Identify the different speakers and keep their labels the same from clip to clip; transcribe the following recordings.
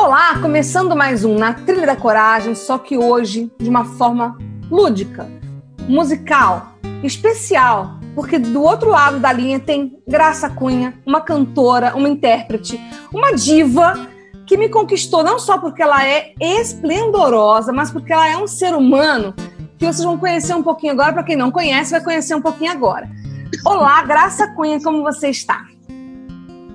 Speaker 1: Olá, começando mais um Na Trilha da Coragem, só que hoje de uma forma lúdica, musical, especial, porque do outro lado da linha tem Graça Cunha, uma cantora, uma intérprete, uma diva que me conquistou não só porque ela é esplendorosa, mas porque ela é um ser humano que vocês vão conhecer um pouquinho agora. Para quem não conhece, vai conhecer um pouquinho agora. Olá, Graça Cunha, como você está?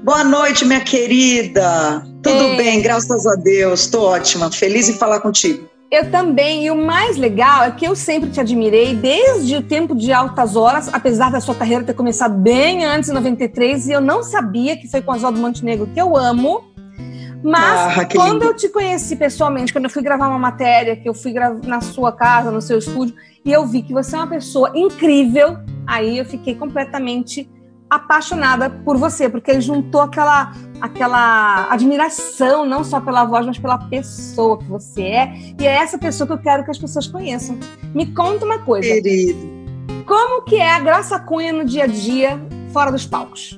Speaker 2: Boa noite, minha querida. Tudo Ei. bem, graças a Deus. Estou ótima, feliz em falar contigo.
Speaker 1: Eu também, e o mais legal é que eu sempre te admirei desde o tempo de altas horas, apesar da sua carreira ter começado bem antes, em 93, e eu não sabia que foi com a Oswaldo Montenegro, que eu amo. Mas ah, quando lindo. eu te conheci pessoalmente, quando eu fui gravar uma matéria, que eu fui na sua casa, no seu estúdio, e eu vi que você é uma pessoa incrível, aí eu fiquei completamente apaixonada por você, porque ele juntou aquela, aquela admiração, não só pela voz, mas pela pessoa que você é. E é essa pessoa que eu quero que as pessoas conheçam. Me conta uma coisa.
Speaker 2: Querido.
Speaker 1: Como que é a Graça Cunha no dia a dia, fora dos palcos?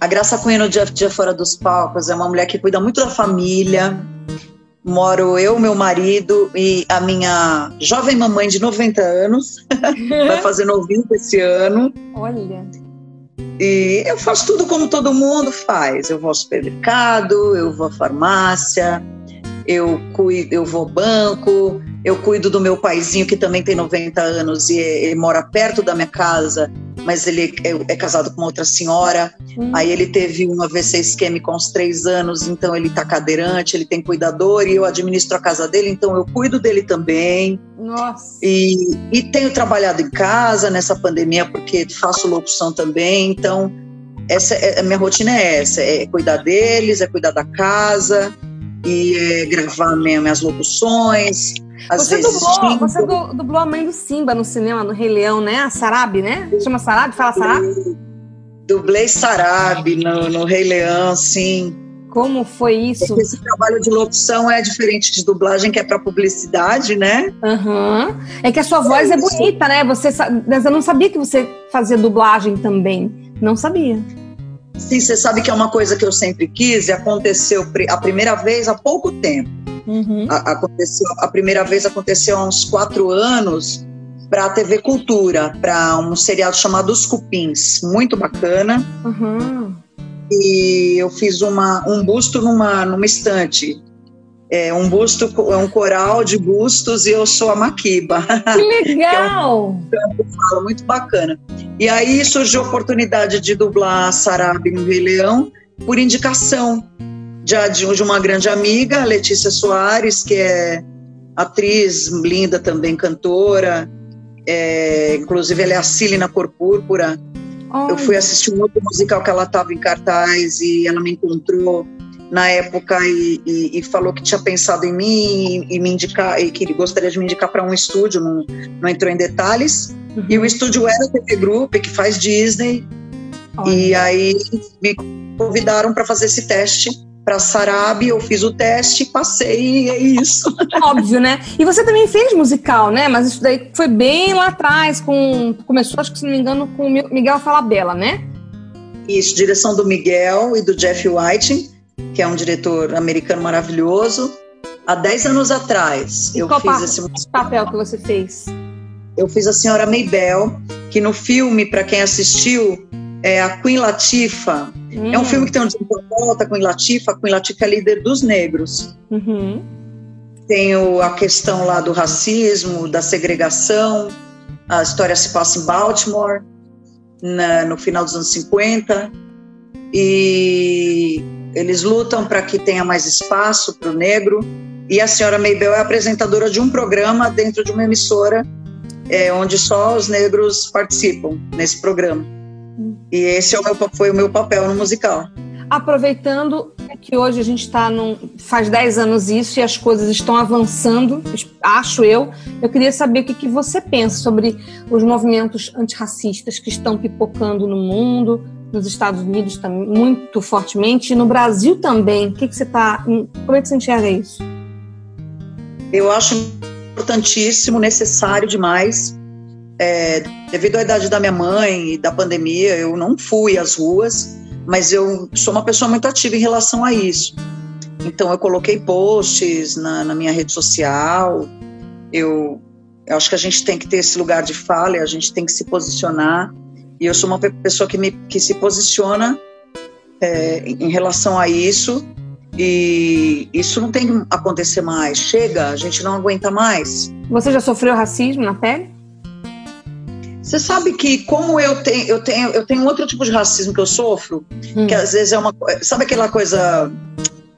Speaker 2: A Graça Cunha no dia a dia fora dos palcos é uma mulher que cuida muito da família, moro eu, meu marido e a minha jovem mamãe de 90 anos, vai fazer 90 esse ano.
Speaker 1: Olha.
Speaker 2: E eu faço tudo como todo mundo faz. Eu vou ao supermercado, eu vou à farmácia, eu cuido, eu vou ao banco, eu cuido do meu paizinho que também tem 90 anos e ele mora perto da minha casa mas ele é, é casado com outra senhora. Hum. Aí ele teve um AVC isquêmico aos três anos, então ele tá cadeirante, ele tem cuidador e eu administro a casa dele, então eu cuido dele também.
Speaker 1: Nossa.
Speaker 2: E, e tenho trabalhado em casa nessa pandemia porque faço locução também, então essa é, a minha rotina é essa, é cuidar deles, é cuidar da casa e é gravar minhas locuções,
Speaker 1: você, dublou, você dublou a mãe do Simba no cinema, no Rei Leão, né? A Sarabi, né? Chama Sarabi? Fala Sarabi?
Speaker 2: Dublei Sarabi no, no Rei Leão, sim.
Speaker 1: Como foi isso?
Speaker 2: Esse trabalho de locução é diferente de dublagem, que é para publicidade, né?
Speaker 1: Uhum. É que a sua voz é, é bonita, né? Você, eu não sabia que você fazia dublagem também. Não sabia.
Speaker 2: Sim, você sabe que é uma coisa que eu sempre quis e aconteceu a primeira vez há pouco tempo. Uhum. A, aconteceu, a primeira vez aconteceu há uns quatro anos para a TV Cultura, para um seriado chamado Os Cupins, muito bacana. Uhum. E eu fiz uma, um busto numa, numa estante. É um busto, é um coral de bustos e eu sou a Maquiba.
Speaker 1: Que legal!
Speaker 2: é um, muito bacana. E aí surgiu a oportunidade de dublar Sarabi no Rei Leão por indicação de, de uma grande amiga, Letícia Soares, que é atriz linda também, cantora. É, inclusive, ela é a Cília na Cor Púrpura. Eu fui assistir um outro musical que ela estava em cartaz e ela me encontrou na época e, e, e, falou que tinha pensado em mim e, e me indicar e que gostaria de me indicar para um estúdio, não, não entrou em detalhes. Uhum. E o estúdio era a TV Group, que faz Disney. Oh. E aí me convidaram para fazer esse teste para Sarabi, eu fiz o teste, passei e é isso.
Speaker 1: Óbvio, né? E você também fez musical, né? Mas isso daí foi bem lá atrás, com começou, acho que se não me engano, com o Miguel Falabella, né?
Speaker 2: Isso, direção do Miguel e do Jeff White, que é um diretor americano maravilhoso. Há 10 anos atrás,
Speaker 1: e
Speaker 2: eu
Speaker 1: fiz esse papel que você fez.
Speaker 2: Eu fiz a senhora Maybell, que no filme, para quem assistiu, é a Queen Latifah. Hum. É um hum. filme que tem um volta com Latifah. A Queen Latifah é líder dos negros. Uhum. Tem o, a questão lá do racismo, da segregação. A história se passa em Baltimore, na, no final dos anos 50. E eles lutam para que tenha mais espaço para o negro. E a senhora Maybell é apresentadora de um programa dentro de uma emissora é, onde só os negros participam nesse programa. E esse é o meu, foi o meu papel no musical.
Speaker 1: aproveitando que hoje a gente está num. faz 10 anos isso e as coisas estão avançando, acho eu. Eu queria saber o que, que você pensa sobre os movimentos antirracistas que estão pipocando no mundo, nos Estados Unidos muito fortemente, e no Brasil também. O que, que você está. Como é que você enxerga isso?
Speaker 2: Eu acho importantíssimo, necessário demais. É, devido à idade da minha mãe e da pandemia, eu não fui às ruas mas eu sou uma pessoa muito ativa em relação a isso. Então eu coloquei posts na, na minha rede social. Eu, eu, acho que a gente tem que ter esse lugar de fala, a gente tem que se posicionar. E eu sou uma pessoa que, me, que se posiciona é, em relação a isso. E isso não tem que acontecer mais. Chega, a gente não aguenta mais.
Speaker 1: Você já sofreu racismo na pele?
Speaker 2: Você sabe que como eu tenho, eu tenho, eu tenho outro tipo de racismo que eu sofro, hum. que às vezes é uma, sabe aquela coisa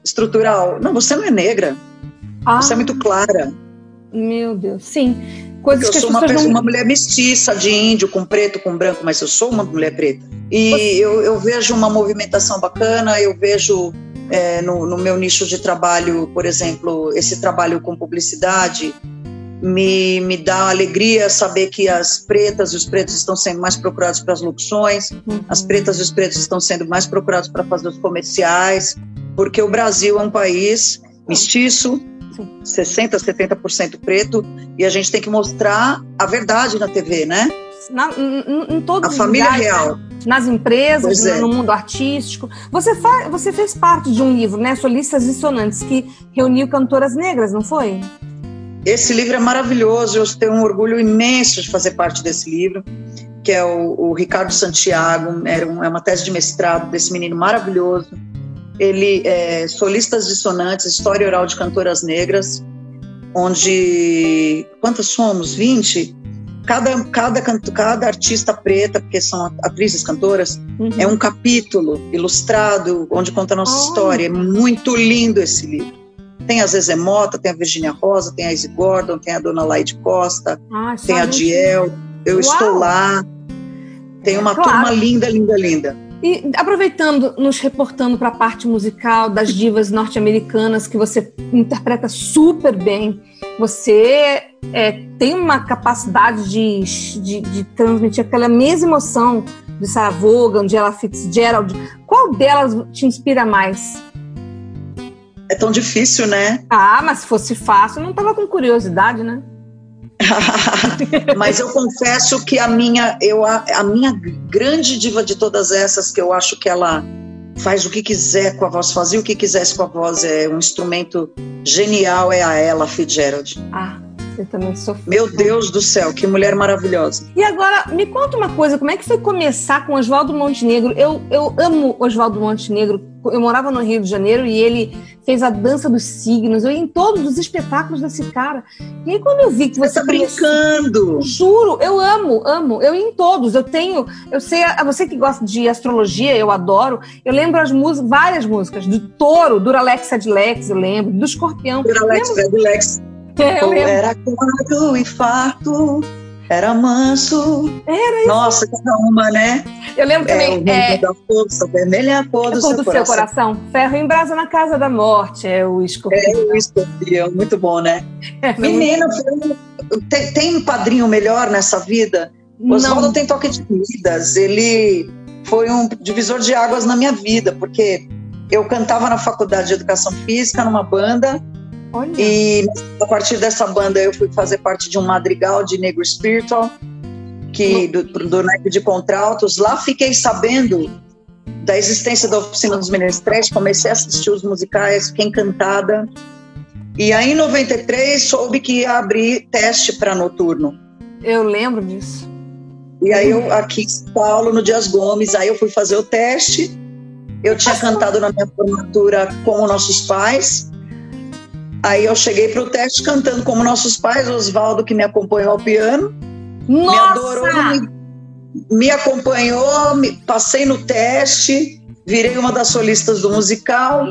Speaker 2: estrutural? Não, você não é negra. Ah. Você é muito clara.
Speaker 1: Meu Deus, sim. Coisas
Speaker 2: eu sou uma, pessoa, não... uma mulher mestiça de índio com preto, com branco, mas eu sou uma mulher preta. E você... eu, eu vejo uma movimentação bacana, eu vejo é, no, no meu nicho de trabalho, por exemplo, esse trabalho com publicidade, me, me dá alegria saber que as pretas e os pretos estão sendo mais procurados para as locuções, uhum. as pretas e os pretos estão sendo mais procurados para fazer os comerciais, porque o Brasil é um país mestiço, Sim. 60%, 70% preto, e a gente tem que mostrar a verdade na TV, né?
Speaker 1: Na, em, em todos
Speaker 2: a família lugares,
Speaker 1: real. Né? Nas empresas, é. no mundo artístico. Você, fa você fez parte de um livro, né? Solistas Dissonantes, que reuniu cantoras negras, não foi?
Speaker 2: Esse livro é maravilhoso, eu tenho um orgulho imenso de fazer parte desse livro, que é o, o Ricardo Santiago, era um, é uma tese de mestrado desse menino maravilhoso. Ele é solistas dissonantes, história oral de cantoras negras, onde quantas somos? 20? Cada, cada, cada artista preta, porque são atrizes cantoras, uhum. é um capítulo ilustrado onde conta a nossa oh. história. É muito lindo esse livro. Tem a Zezé Mota, tem a Virginia Rosa, tem a Izzy Gordon, tem a Dona Laide Costa, ah, tem a Diel. Eu Uau. estou lá. Tem uma claro. turma linda, linda, linda.
Speaker 1: E aproveitando, nos reportando para a parte musical das divas norte-americanas que você interpreta super bem, você é, tem uma capacidade de, de, de, transmitir aquela mesma emoção de Sarah Vaughan, de Ella Fitzgerald. Qual delas te inspira mais?
Speaker 2: É tão difícil, né?
Speaker 1: Ah, mas se fosse fácil, não tava com curiosidade, né?
Speaker 2: mas eu confesso que a minha, eu, a, a minha grande diva de todas essas, que eu acho que ela faz o que quiser com a voz, fazia o que quisesse com a voz, é um instrumento genial, é a Ella Fitzgerald.
Speaker 1: Ah, eu também sou.
Speaker 2: Meu Deus do céu, que mulher maravilhosa.
Speaker 1: E agora, me conta uma coisa: como é que foi começar com Oswaldo Montenegro? Eu, eu amo Oswaldo Montenegro. Eu morava no Rio de Janeiro e ele fez a dança dos signos. Eu ia em todos os espetáculos desse cara. E aí, quando eu vi que você.
Speaker 2: Você tá brincando!
Speaker 1: Juro, eu amo, amo. Eu ia em todos. Eu tenho. Eu sei, a você que gosta de astrologia, eu adoro. Eu lembro as músicas, várias músicas. Do touro, Duralex Adlex, eu lembro. Do escorpião.
Speaker 2: Duralex Adlex. É, eu era quadro e farto, era manso.
Speaker 1: Era isso.
Speaker 2: Nossa, cada uma, né?
Speaker 1: Eu lembro também.
Speaker 2: É, é, da força, vermelha a cor do,
Speaker 1: seu,
Speaker 2: do
Speaker 1: coração. seu coração. Ferro em brasa na casa da morte, é o escorpião.
Speaker 2: É o escorpião, muito bom, né? É, Menina, tem, tem um padrinho melhor nessa vida? O Oswaldo tem toque de vidas. Ele foi um divisor de águas na minha vida, porque eu cantava na faculdade de educação física, numa banda, Olha. E a partir dessa banda eu fui fazer parte de um madrigal de negro spiritual, que do, do naipe de contraltos. Lá fiquei sabendo da existência da oficina dos menestréis, comecei a assistir os musicais, fiquei encantada. E aí em 93 soube que ia abrir teste para noturno.
Speaker 1: Eu lembro disso.
Speaker 2: E aí eu aqui em São Paulo, no Dias Gomes, aí eu fui fazer o teste. Eu tinha cantado na minha formatura com os nossos pais. Aí eu cheguei para o teste cantando como nossos pais, Oswaldo, que me acompanhou ao piano.
Speaker 1: Nossa!
Speaker 2: Me adorou, me, me acompanhou, me, passei no teste, virei uma das solistas do musical.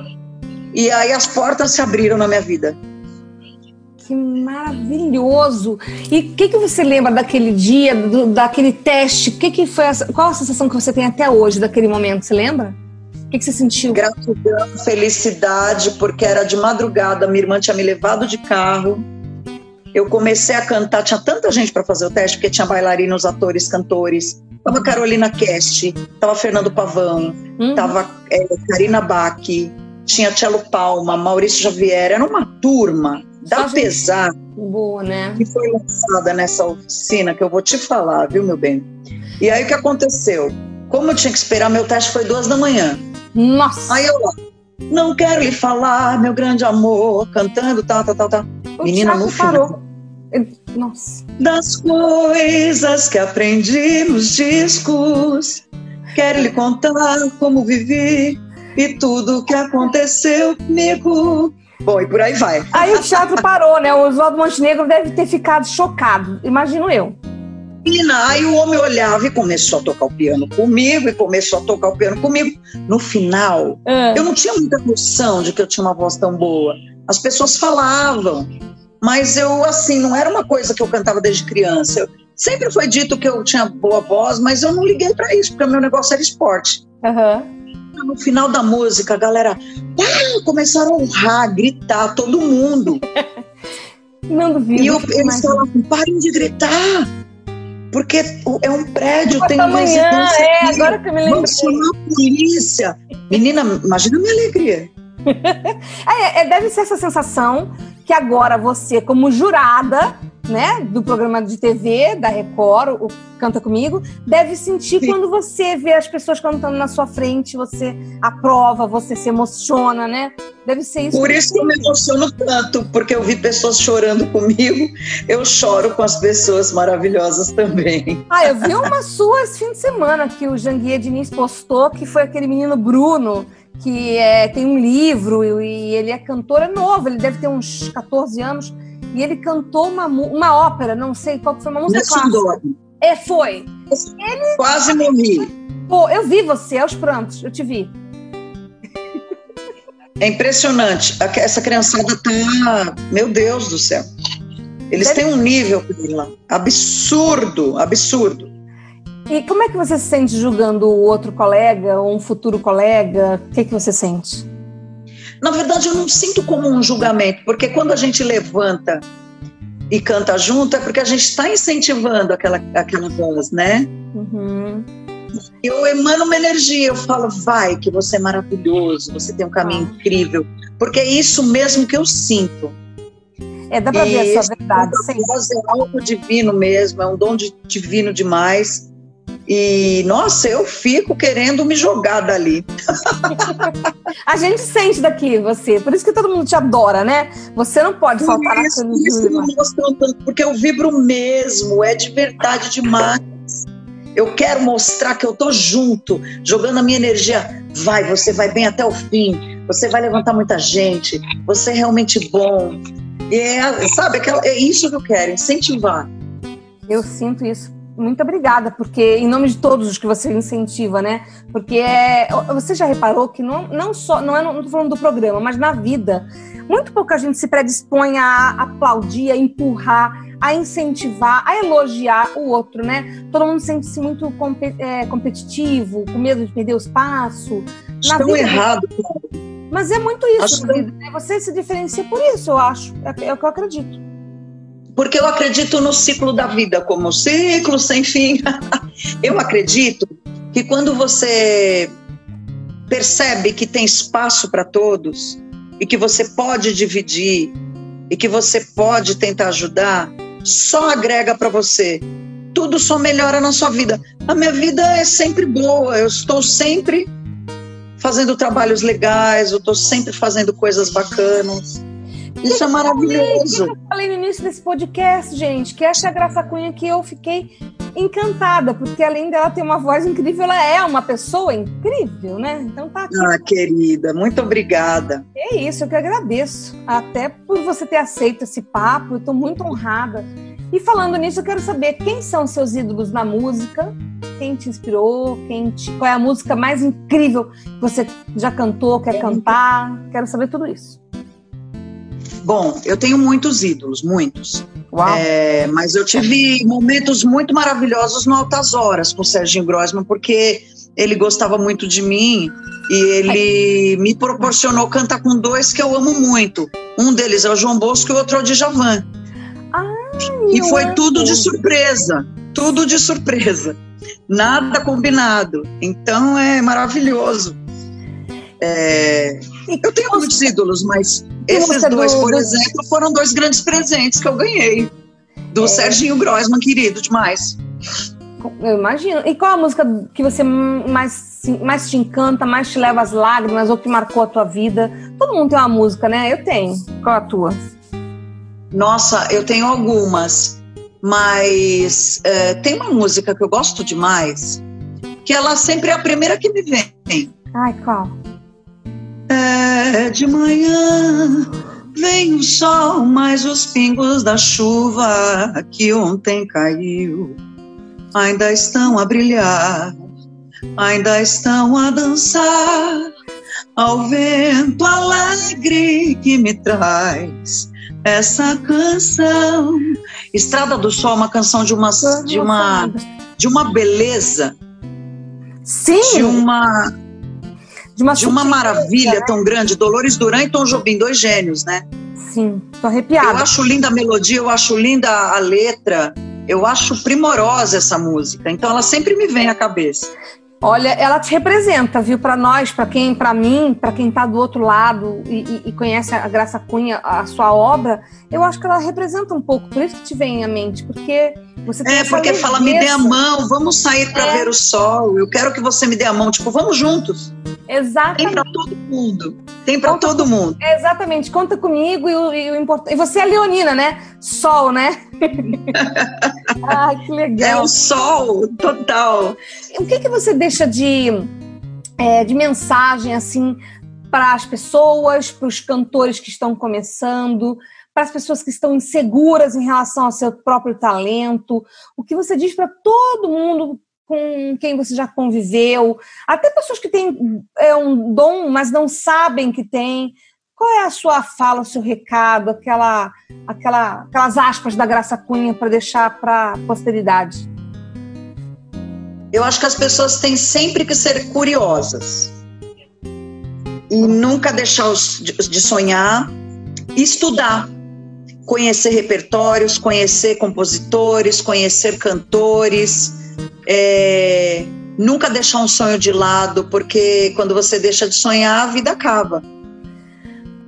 Speaker 2: E aí as portas se abriram na minha vida.
Speaker 1: Que maravilhoso! E o que, que você lembra daquele dia, do, daquele teste? Que que foi a, qual a sensação que você tem até hoje daquele momento? Você lembra? Que, que você sentiu?
Speaker 2: Gratidão, felicidade, porque era de madrugada, minha irmã tinha me levado de carro. Eu comecei a cantar, tinha tanta gente para fazer o teste, porque tinha bailarinos, atores, cantores. Tava Carolina Cast, tava Fernando Pavão, uhum. tava é, Karina Bach, tinha Tchelo Palma, Maurício Xavier, era uma turma da pesar
Speaker 1: boa, né?
Speaker 2: que foi lançada nessa oficina que eu vou te falar, viu, meu bem? E aí o que aconteceu? Como eu tinha que esperar, meu teste foi duas da manhã.
Speaker 1: Nossa!
Speaker 2: Aí eu não quero lhe falar, meu grande amor, cantando, tal, tal, tal, tal.
Speaker 1: O Menina, no parou. Nossa.
Speaker 2: Das coisas que aprendi nos discos, quero lhe contar como vivi e tudo o que aconteceu comigo. Bom, e por aí vai.
Speaker 1: Aí o teatro parou, né? O Oswaldo Montenegro deve ter ficado chocado, imagino eu.
Speaker 2: Menina, aí o homem olhava e começou a tocar o piano comigo, e começou a tocar o piano comigo. No final, é. eu não tinha muita noção de que eu tinha uma voz tão boa. As pessoas falavam, mas eu, assim, não era uma coisa que eu cantava desde criança. Eu, sempre foi dito que eu tinha boa voz, mas eu não liguei para isso, porque o meu negócio era esporte.
Speaker 1: Uhum.
Speaker 2: No final da música, a galera ah, começaram a honrar, gritar, todo mundo.
Speaker 1: não duvido.
Speaker 2: E eu, eles falavam, parem de gritar, porque é um prédio, tem
Speaker 1: amanhã, é, agora que eu me lembro.
Speaker 2: Vamos chamar a polícia. Menina, imagina a minha alegria.
Speaker 1: é, é, deve ser essa sensação que agora você, como jurada, né, do programa de TV da Record, o Canta Comigo, deve sentir Sim. quando você vê as pessoas cantando na sua frente, você aprova, você se emociona, né? Deve ser isso.
Speaker 2: Por isso que eu me emociono tanto, porque eu vi pessoas chorando comigo, eu choro com as pessoas maravilhosas também.
Speaker 1: Ah, eu vi uma sua esse fim de semana que o Janguia Diniz postou, que foi aquele menino Bruno, que é, tem um livro e ele é cantor, é novo, ele deve ter uns 14 anos, e ele cantou uma, uma ópera, não sei qual foi, uma música
Speaker 2: Nesse clássica.
Speaker 1: É, foi. Ele...
Speaker 2: Quase morri.
Speaker 1: Pô, eu vi você aos prantos, eu te vi.
Speaker 2: É impressionante. Essa criançada tá. Meu Deus do céu. Eles Deve... têm um nível absurdo, absurdo.
Speaker 1: E como é que você se sente julgando o outro colega ou um futuro colega? O que, é que você sente?
Speaker 2: Na verdade, eu não sinto como um julgamento, porque quando a gente levanta e canta junto, é porque a gente está incentivando aquela, aquela voz, né?
Speaker 1: Uhum.
Speaker 2: Eu emano uma energia, eu falo, vai, que você é maravilhoso, você tem um caminho ah. incrível, porque é isso mesmo que eu sinto.
Speaker 1: É, dá para ver a sua verdade.
Speaker 2: A voz é algo divino mesmo, é um dom de, divino demais. E, nossa, eu fico querendo me jogar dali.
Speaker 1: a gente sente daqui você, por isso que todo mundo te adora, né? Você não pode faltar
Speaker 2: na isso, porque eu vibro mesmo, é de verdade demais. Eu quero mostrar que eu tô junto, jogando a minha energia. Vai, você vai bem até o fim. Você vai levantar muita gente. Você é realmente bom. E é, sabe, é isso que eu quero, incentivar.
Speaker 1: Eu sinto isso muito obrigada, porque em nome de todos os que você incentiva, né? Porque é, você já reparou que não, não só, não é, não estou falando do programa, mas na vida, muito pouca gente se predispõe a aplaudir, a empurrar, a incentivar, a elogiar o outro, né? Todo mundo sente-se muito é, competitivo, com medo de perder o espaço.
Speaker 2: Estão vida, errado.
Speaker 1: Mas é muito isso, né? Você se diferencia por isso, eu acho. É, é o que eu acredito
Speaker 2: porque eu acredito no ciclo da vida como ciclo sem fim. eu acredito que quando você percebe que tem espaço para todos e que você pode dividir e que você pode tentar ajudar, só agrega para você. Tudo só melhora na sua vida. A minha vida é sempre boa, eu estou sempre fazendo trabalhos legais, eu estou sempre fazendo coisas bacanas. Isso é maravilhoso.
Speaker 1: Eu falei no início desse podcast, gente, que essa é a Graça Cunha que eu fiquei encantada, porque além dela ter uma voz incrível, ela é uma pessoa incrível, né? Então tá aqui.
Speaker 2: Ah, querida, muito obrigada.
Speaker 1: É isso, eu que agradeço. Até por você ter aceito esse papo, eu tô muito honrada. E falando nisso, eu quero saber quem são seus ídolos na música, quem te inspirou, quem te... qual é a música mais incrível que você já cantou, quer cantar. Quero saber tudo isso.
Speaker 2: Bom, eu tenho muitos ídolos, muitos. É, mas eu tive momentos muito maravilhosos no Altas Horas com o Serginho Grossman, porque ele gostava muito de mim E ele me proporcionou cantar com dois que eu amo muito. Um deles é o João Bosco e o outro é o Djavan. e foi amo. tudo de surpresa, tudo de surpresa, nada combinado. Então é maravilhoso. É, eu tenho muitos ídolos, mas esses dois, do, por exemplo, foram dois grandes presentes que eu ganhei. Do é. Serginho Grossman, querido demais.
Speaker 1: Eu imagino. E qual a música que você mais, mais te encanta, mais te leva às lágrimas ou que marcou a tua vida? Todo mundo tem uma música, né? Eu tenho. Qual a tua?
Speaker 2: Nossa, eu tenho algumas. Mas é, tem uma música que eu gosto demais, que ela sempre é a primeira que me vem.
Speaker 1: Ai, qual?
Speaker 2: É de manhã, vem o sol, mas os pingos da chuva que ontem caiu ainda estão a brilhar, ainda estão a dançar ao vento alegre que me traz essa canção. Estrada do Sol, uma canção de uma de uma de uma beleza,
Speaker 1: sim,
Speaker 2: de uma de uma, de uma maravilha né? tão grande. Dolores Duran e Tom Jobim, dois gênios, né?
Speaker 1: Sim, tô arrepiada.
Speaker 2: Eu acho linda a melodia, eu acho linda a letra, eu acho primorosa essa música. Então ela sempre me vem à cabeça.
Speaker 1: Olha, ela te representa, viu? Para nós, para quem, para mim, para quem está do outro lado e, e, e, conhece a Graça Cunha, a sua obra, eu acho que ela representa um pouco. Por isso que te vem à mente, porque você tem
Speaker 2: É, porque fala, me dê a mão, vamos sair para é. ver o sol. Eu quero que você me dê a mão, tipo, vamos juntos.
Speaker 1: Exatamente.
Speaker 2: Tem para todo mundo. Tem para todo mundo.
Speaker 1: Exatamente. Conta comigo e o, e o importante. E você é leonina, né? Sol, né? Ai, que legal.
Speaker 2: É o sol, total.
Speaker 1: O que, que você deixa de, é, de mensagem, assim, para as pessoas, para os cantores que estão começando, para as pessoas que estão inseguras em relação ao seu próprio talento? O que você diz para todo mundo com quem você já conviveu, até pessoas que têm é, um dom, mas não sabem que tem. Qual é a sua fala, o seu recado, aquela, aquela, aquelas aspas da Graça Cunha para deixar para a posteridade?
Speaker 2: Eu acho que as pessoas têm sempre que ser curiosas e nunca deixar de sonhar estudar, conhecer repertórios, conhecer compositores, conhecer cantores é, nunca deixar um sonho de lado, porque quando você deixa de sonhar, a vida acaba.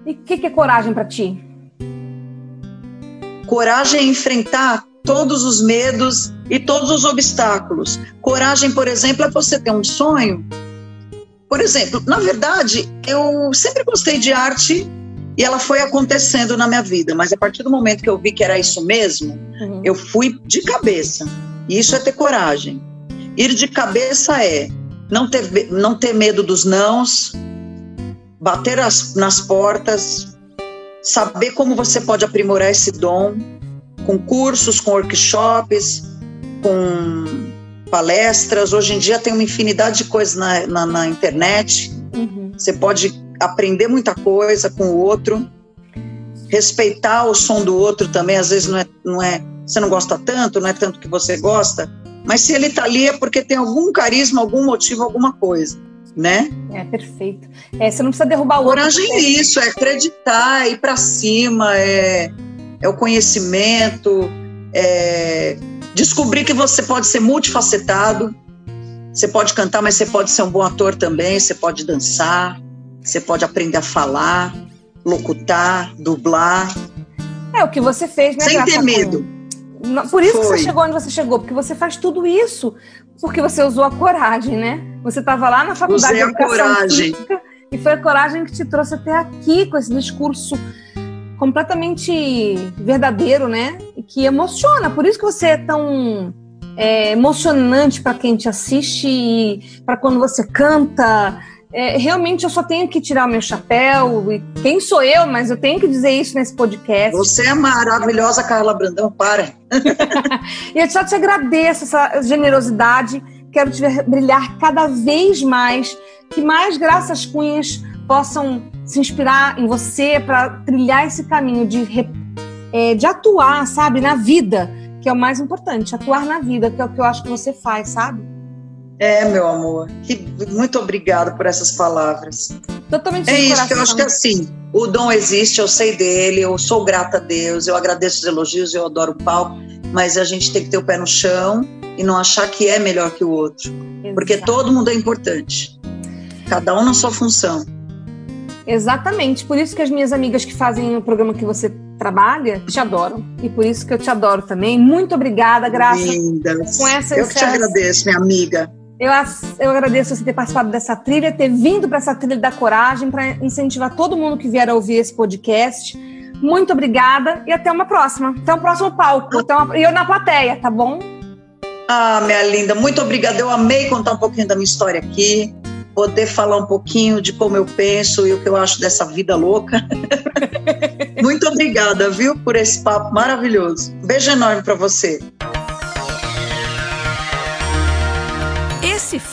Speaker 1: E o que, que é coragem para ti?
Speaker 2: Coragem é enfrentar todos os medos e todos os obstáculos. Coragem, por exemplo, é você ter um sonho. Por exemplo, na verdade, eu sempre gostei de arte e ela foi acontecendo na minha vida, mas a partir do momento que eu vi que era isso mesmo, uhum. eu fui de cabeça. E isso é ter coragem. Ir de cabeça é não ter, não ter medo dos nãos, bater as, nas portas, saber como você pode aprimorar esse dom, com cursos, com workshops, com palestras. Hoje em dia tem uma infinidade de coisas na, na, na internet. Uhum. Você pode aprender muita coisa com o outro, respeitar o som do outro também. Às vezes não é, não é você não gosta tanto, não é tanto que você gosta, mas se ele está ali é porque tem algum carisma, algum motivo, alguma coisa, né?
Speaker 1: É, perfeito. É, você não precisa derrubar o
Speaker 2: Coragem outro. Coragem é isso, é acreditar, ir para cima, é, é o conhecimento, é descobrir que você pode ser multifacetado, você pode cantar, mas você pode ser um bom ator também, você pode dançar, você pode aprender a falar, locutar, dublar.
Speaker 1: É o que você fez, né?
Speaker 2: Sem ter medo.
Speaker 1: Por isso Foi. que você chegou onde você chegou, porque você faz tudo isso porque você usou a coragem, né? Você estava lá na faculdade
Speaker 2: Usei de coragem.
Speaker 1: e foi a coragem que te trouxe até aqui com esse discurso completamente verdadeiro, né? E que emociona. Por isso que você é tão é, emocionante para quem te assiste, para quando você canta é, realmente eu só tenho que tirar o meu chapéu. E quem sou eu? Mas eu tenho que dizer isso nesse podcast.
Speaker 2: Você é maravilhosa, Carla Brandão, para.
Speaker 1: e eu só te agradeço essa generosidade. Quero te ver brilhar cada vez mais. Que mais graças cunhas possam se inspirar em você para trilhar esse caminho de, é, de atuar, sabe, na vida, que é o mais importante. Atuar na vida, que é o que eu acho que você faz, sabe?
Speaker 2: É, meu amor. Que, muito obrigada por essas palavras.
Speaker 1: Totalmente
Speaker 2: É isso, que eu acho que assim, o dom existe, eu sei dele, eu sou grata a Deus, eu agradeço os elogios, eu adoro o palco, mas a gente tem que ter o pé no chão e não achar que é melhor que o outro, porque
Speaker 1: Exato.
Speaker 2: todo mundo é importante. Cada um na sua função.
Speaker 1: Exatamente. Por isso que as minhas amigas que fazem o programa que você trabalha te adoram. E por isso que eu te adoro também. Muito obrigada, Graça.
Speaker 2: Lindas.
Speaker 1: Com essa-
Speaker 2: eu que te agradeço, minha amiga.
Speaker 1: Eu, eu agradeço você ter participado dessa trilha, ter vindo para essa trilha da coragem, para incentivar todo mundo que vier a ouvir esse podcast. Muito obrigada e até uma próxima. Até o próximo palco. Até uma- E eu na plateia, tá bom?
Speaker 2: Ah, minha linda, muito obrigada. Eu amei contar um pouquinho da minha história aqui, poder falar um pouquinho de como eu penso e o que eu acho dessa vida louca. muito obrigada, viu, por esse papo maravilhoso. Beijo enorme para você.